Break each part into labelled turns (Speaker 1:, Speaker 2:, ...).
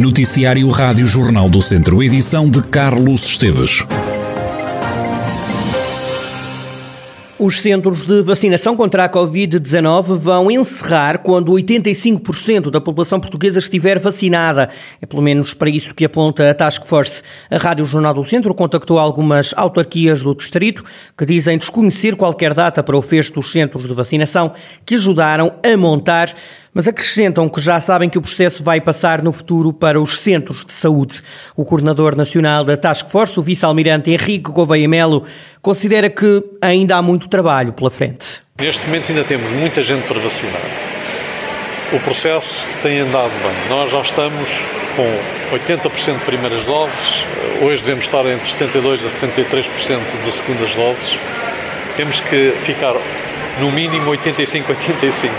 Speaker 1: Noticiário Rádio Jornal do Centro, edição de Carlos Esteves.
Speaker 2: Os centros de vacinação contra a Covid-19 vão encerrar quando 85% da população portuguesa estiver vacinada. É pelo menos para isso que aponta a Task Force. A Rádio Jornal do Centro contactou algumas autarquias do distrito que dizem desconhecer qualquer data para o fecho dos centros de vacinação que ajudaram a montar mas acrescentam que já sabem que o processo vai passar no futuro para os centros de saúde. O coordenador nacional da Task Force, o vice-almirante Henrique Gouveia Melo, considera que ainda há muito trabalho pela frente.
Speaker 3: Neste momento ainda temos muita gente para vacinar. O processo tem andado bem. Nós já estamos com 80% de primeiras doses, hoje devemos estar entre 72% a 73% de segundas doses. Temos que ficar no mínimo 85, 85.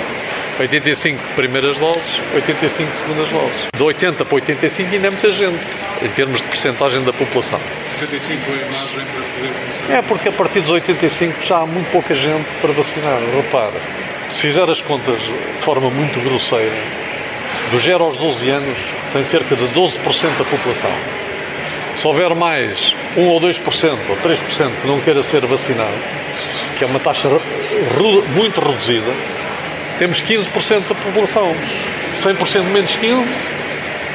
Speaker 3: 85 primeiras doses, 85 segundas doses. De 80 para 85 ainda é muita gente, em termos de percentagem da população.
Speaker 4: 85 é a margem para poder começar?
Speaker 3: É porque a partir dos 85 já há muito pouca gente para vacinar. Repara, se fizer as contas de forma muito grosseira, do 0 aos 12 anos tem cerca de 12% da população. Se houver mais 1 ou 2% ou 3% que não queira ser vacinado, que é uma taxa muito reduzida, temos 15% da população. 100% menos 15,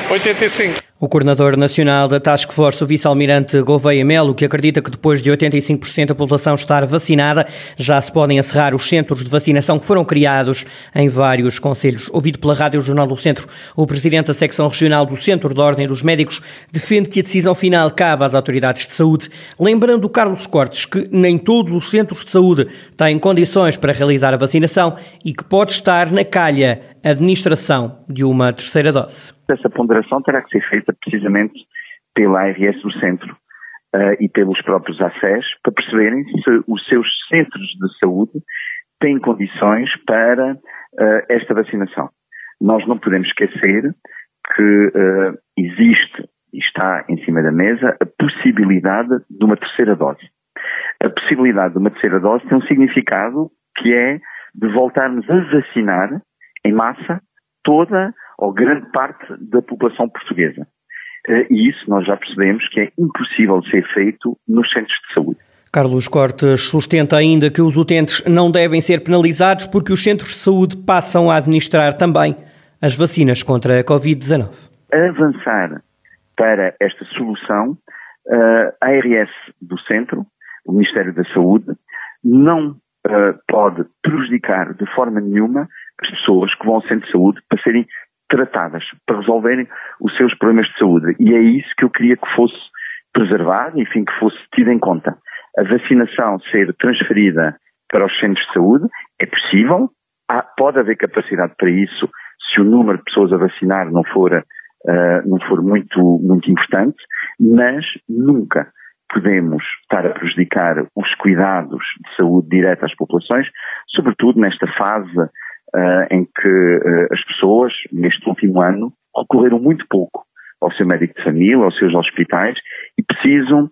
Speaker 3: 85%.
Speaker 2: O coordenador nacional da Task Force, o vice-almirante Gouveia Melo, que acredita que depois de 85% da população estar vacinada, já se podem encerrar os centros de vacinação que foram criados em vários conselhos. Ouvido pela Rádio Jornal do Centro, o presidente da secção regional do Centro de Ordem dos Médicos defende que a decisão final cabe às autoridades de saúde, lembrando Carlos Cortes que nem todos os centros de saúde têm condições para realizar a vacinação e que pode estar na calha administração de uma terceira dose.
Speaker 5: Essa ponderação terá que ser feita precisamente pela ARS do centro uh, e pelos próprios ACES para perceberem se os seus centros de saúde têm condições para uh, esta vacinação. Nós não podemos esquecer que uh, existe e está em cima da mesa a possibilidade de uma terceira dose. A possibilidade de uma terceira dose tem um significado que é de voltarmos a vacinar em massa toda ou grande parte da população portuguesa. Eh, e isso nós já percebemos que é impossível de ser feito nos centros de saúde.
Speaker 2: Carlos Cortes sustenta ainda que os utentes não devem ser penalizados porque os centros de saúde passam a administrar também as vacinas contra a Covid-19.
Speaker 5: Avançar para esta solução, eh, a ARS do centro, o Ministério da Saúde, não eh, pode prejudicar de forma nenhuma as pessoas que vão ao centro de saúde para serem tratadas, para resolverem os seus problemas de saúde. E é isso que eu queria que fosse preservado, enfim, que fosse tido em conta. A vacinação ser transferida para os centros de saúde é possível, há, pode haver capacidade para isso se o número de pessoas a vacinar não for, uh, não for muito, muito importante, mas nunca podemos estar a prejudicar os cuidados de saúde direta às populações, sobretudo nesta fase uh, em que uh, as pessoas, neste último ano, recorreram muito pouco ao seu médico de família, aos seus hospitais e precisam,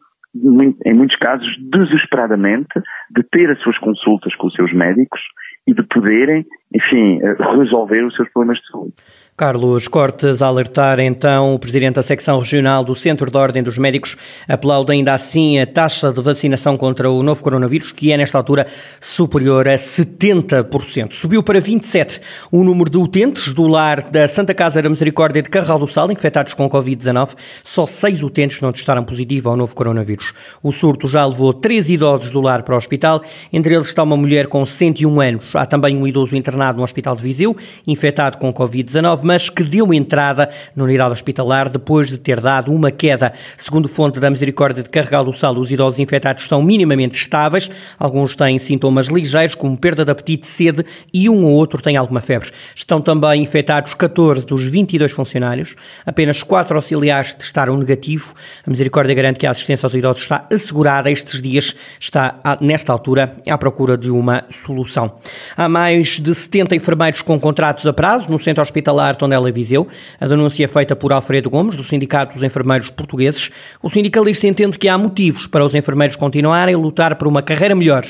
Speaker 5: em muitos casos, desesperadamente, de ter as suas consultas com os seus médicos e de poderem, enfim, eh, resolver os seus problemas de saúde.
Speaker 2: Carlos Cortes a alertar então o presidente da secção regional do Centro de Ordem dos Médicos aplaude ainda assim a taxa de vacinação contra o novo coronavírus, que é nesta altura superior a 70%. Subiu para 27 o número de utentes do lar da Santa Casa da Misericórdia de Carral do Sal, infectados com Covid-19. Só seis utentes não testaram positivo ao novo coronavírus. O surto já levou três idosos do lar para o hospital, entre eles está uma mulher com 101 anos. Há também um idoso internado no Hospital de Viseu, infectado com Covid-19 mas que deu entrada na unidade hospitalar depois de ter dado uma queda. Segundo fonte da Misericórdia de Carregal do Sal, os idosos infectados estão minimamente estáveis. Alguns têm sintomas ligeiros, como perda de apetite, sede e um ou outro tem alguma febre. Estão também infectados 14 dos 22 funcionários. Apenas 4 auxiliares testaram negativo. A Misericórdia garante que a assistência aos idosos está assegurada. Estes dias está, nesta altura, à procura de uma solução. Há mais de 70 enfermeiros com contratos a prazo no centro hospitalar Hospitalar Tondela Viseu. A denúncia é feita por Alfredo Gomes, do Sindicato dos Enfermeiros Portugueses. O sindicalista entende que há motivos para os enfermeiros continuarem a lutar por uma carreira melhor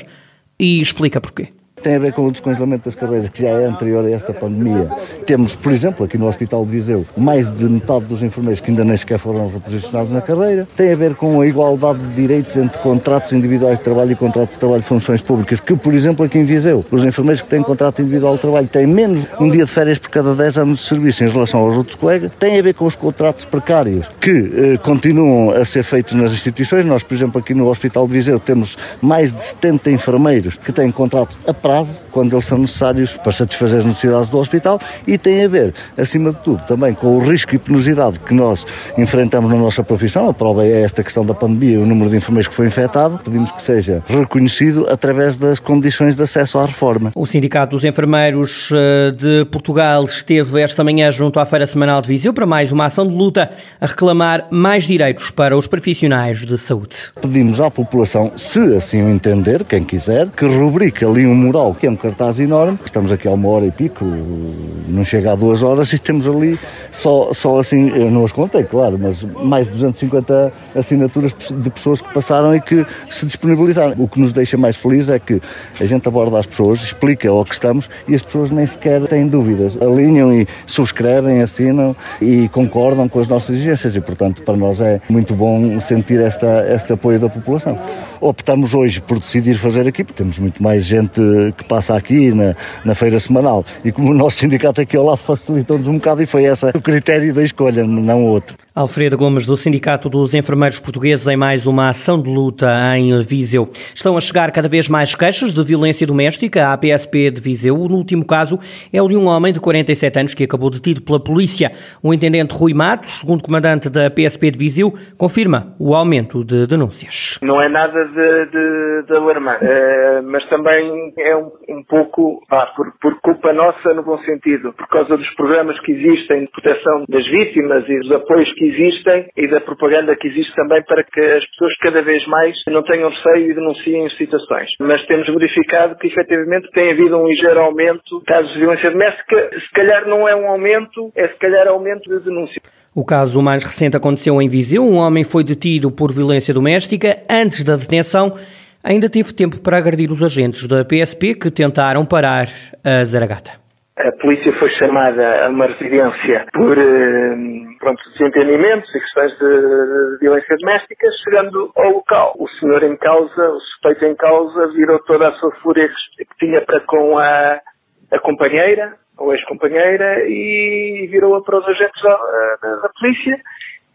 Speaker 2: e explica porquê.
Speaker 6: Tem a ver com o descongelamento das carreiras, que já é anterior a esta pandemia. Temos, por exemplo, aqui no Hospital de Viseu, mais de metade dos enfermeiros que ainda nem sequer foram reposicionados na carreira. Tem a ver com a igualdade de direitos entre contratos individuais de trabalho e contratos de trabalho de funções públicas, que, por exemplo, aqui em Viseu, os enfermeiros que têm contrato individual de trabalho têm menos um dia de férias por cada 10 anos de serviço em relação aos outros colegas. Tem a ver com os contratos precários que eh, continuam a ser feitos nas instituições. Nós, por exemplo, aqui no Hospital de Viseu temos mais de 70 enfermeiros que têm contrato a prazo, quando eles são necessários para satisfazer as necessidades do hospital, e tem a ver, acima de tudo, também com o risco e penosidade que nós enfrentamos na nossa profissão. A prova é esta questão da pandemia, o número de enfermeiros que foi infectado. Pedimos que seja reconhecido através das condições de acesso à reforma.
Speaker 2: O Sindicato dos Enfermeiros eh, de Portugal esteve esta manhã junto à Feira Semanal de Viseu para mais uma ação de luta a reclamar mais direitos para os profissionais de saúde.
Speaker 6: Pedimos à população, se assim o entender, quem quiser, que rubrique ali um mural, que é um cartaz enorme. Estamos aqui há uma hora e pico, não chega a duas horas e temos ali só, só assim, eu não as contei, claro, mas mais de 250 assinaturas de pessoas que passaram e que se disponibilizaram. O que nos deixa mais felizes é que a gente aborda as pessoas, explica o que estamos e as pessoas nem sequer têm dúvidas. Alinham e subscrevem, assinam e concordam com as nossas exigências e, portanto, para nós é muito bom sentir esta, este apoio da população. Optamos hoje por decidir fazer aqui, porque temos muito mais gente que passa aqui na, na feira semanal e como o nosso sindicato aqui ao lado facilitou-nos um bocado e foi esse o critério da escolha, não outro.
Speaker 2: Alfredo Gomes, do Sindicato dos Enfermeiros Portugueses, em mais uma ação de luta em Viseu. Estão a chegar cada vez mais queixas de violência doméstica à PSP de Viseu. O último caso é o de um homem de 47 anos que acabou detido pela polícia. O intendente Rui Matos, segundo comandante da PSP de Viseu, confirma o aumento de denúncias.
Speaker 7: Não é nada de, de, de alarmar, uh, mas também é um, um pouco ah, por, por culpa nossa no bom sentido, por causa dos programas que existem de proteção das vítimas e dos apoios que existem e da propaganda que existe também para que as pessoas cada vez mais não tenham receio e denunciem situações. Mas temos verificado que efetivamente tem havido um ligeiro aumento de casos de violência doméstica. Se calhar não é um aumento, é se calhar aumento de denúncia.
Speaker 2: O caso mais recente aconteceu em Viseu. Um homem foi detido por violência doméstica. Antes da detenção, ainda teve tempo para agredir os agentes da PSP que tentaram parar a Zaragata.
Speaker 7: A polícia foi chamada a uma residência por eh, pronto, desentendimentos e questões de, violência doméstica. Chegando ao local, o senhor em causa, o suspeito em causa, virou toda a sua fúria que tinha para com a, a companheira, ou ex-companheira, e virou-a para os agentes da, da, da polícia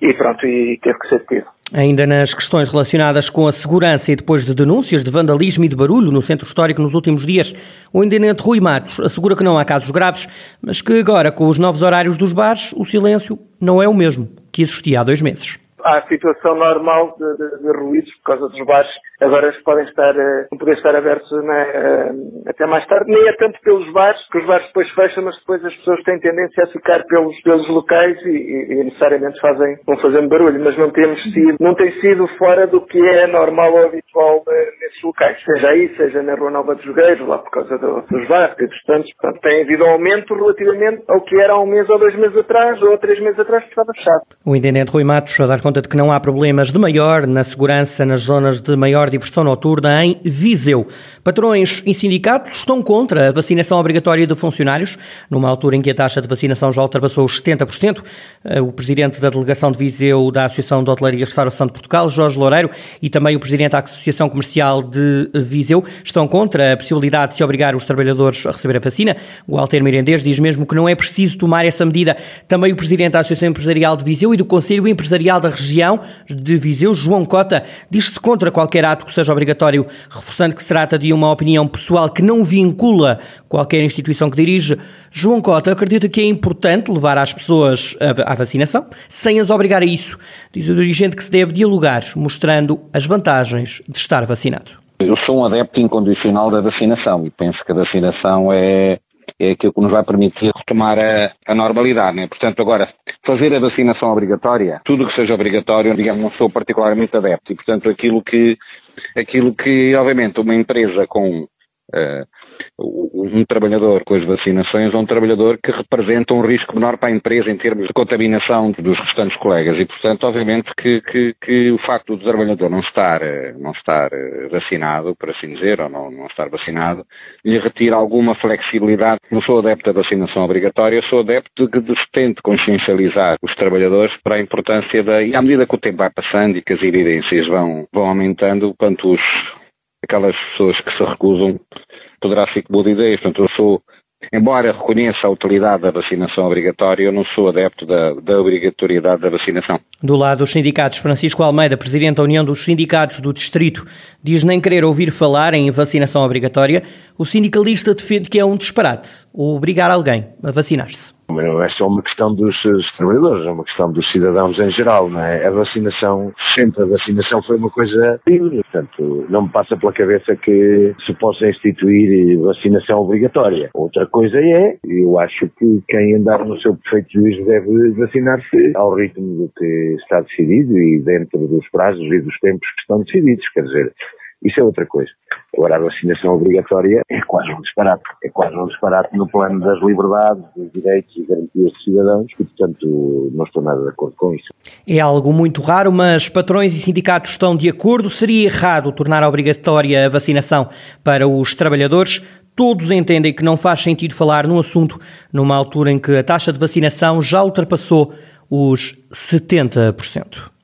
Speaker 7: e pronto, e teve que ser detido.
Speaker 2: Ainda nas questões relacionadas com a segurança e depois de denúncias de vandalismo e de barulho no centro histórico nos últimos dias, o intendente Rui Matos assegura que não há casos graves, mas que agora, com os novos horários dos bares, o silêncio não é o mesmo que existia há dois meses.
Speaker 7: Há a situação normal de, de, de ruídos por causa dos bares agora podem estar, uh, poder estar abertos uh, até mais tarde, nem é tanto pelos bares, que os bares depois fecham, mas depois as pessoas têm tendência a ficar pelos, pelos locais e, e, e necessariamente fazem, vão fazendo barulho, mas não temos sido, não tem sido fora do que é normal ou habitual uh, nesses locais, seja aí, seja na Rua Nova de Jogueiros, lá por causa do, dos bares e dos tantos, portanto tem havido um aumento relativamente ao que era há um mês ou dois meses atrás, ou três meses atrás que estava fechado.
Speaker 2: O intendente Rui Matos a dar conta de que não há problemas de maior na segurança nas zonas de maior diversão noturna em Viseu. Patrões e sindicatos estão contra a vacinação obrigatória de funcionários, numa altura em que a taxa de vacinação já ultrapassou os 70%. Eh, o presidente da delegação de Viseu da Associação de Hotelaria e Restauração de Portugal, Jorge Loureiro, e também o presidente da Associação Comercial de Viseu estão contra a possibilidade de se obrigar os trabalhadores a receber a vacina. O Alter Mirandês diz mesmo que não é preciso tomar essa medida. Também o presidente da Associação Empresarial de Viseu e do Conselho Empresarial da Região de Viseu, João Cota, diz-se contra qualquer ato que seja obrigatório, reforçando que se trata de uma opinião pessoal que não vincula qualquer instituição que dirige. João Cota acredita que é importante levar as pessoas à vacinação, sem as obrigar a isso. Diz o dirigente que se deve dialogar, mostrando as vantagens de estar vacinado.
Speaker 8: Eu sou um adepto incondicional da vacinação e penso que a vacinação é, é aquilo que nos vai permitir retomar a, a normalidade. Né? Portanto, agora, fazer a vacinação obrigatória, tudo que seja obrigatório, digamos, não sou particularmente adepto. E, portanto, aquilo que, aquilo que obviamente, uma empresa com uh, um trabalhador com as vacinações é um trabalhador que representa um risco menor para a empresa em termos de contaminação dos restantes colegas e, portanto, obviamente que, que, que o facto do trabalhador não estar, não estar vacinado, por assim dizer, ou não, não estar vacinado, lhe retira alguma flexibilidade. Não sou adepto da vacinação obrigatória, sou adepto de que se tente consciencializar os trabalhadores para a importância da... E à medida que o tempo vai passando e que as evidências vão, vão aumentando, quanto os, aquelas pessoas que se recusam que boa ideia. Portanto, eu sou, embora reconheça a utilidade da vacinação obrigatória, eu não sou adepto da, da obrigatoriedade da vacinação.
Speaker 2: Do lado dos sindicatos, Francisco Almeida, presidente da União dos Sindicatos do Distrito, diz nem querer ouvir falar em vacinação obrigatória. O sindicalista defende que é um disparate obrigar alguém a vacinar-se.
Speaker 9: Não é só uma questão dos, dos, trabalhadores, é uma questão dos cidadãos em geral, não é? A vacinação, sempre a vacinação foi uma coisa livre, portanto, não me passa pela cabeça que se possa instituir vacinação obrigatória. Outra coisa é, eu acho que quem andar no seu perfeito juízo deve vacinar-se ao ritmo do que está decidido e dentro dos prazos e dos tempos que estão decididos, quer dizer, isso é outra coisa. Agora, a vacinação obrigatória é quase um disparate. É quase um disparate no plano das liberdades, dos direitos e garantias dos cidadãos e, portanto, não estou nada de acordo com isso.
Speaker 2: É algo muito raro, mas patrões e sindicatos estão de acordo. Seria errado tornar obrigatória a vacinação para os trabalhadores. Todos entendem que não faz sentido falar num assunto numa altura em que a taxa de vacinação já ultrapassou os 70%.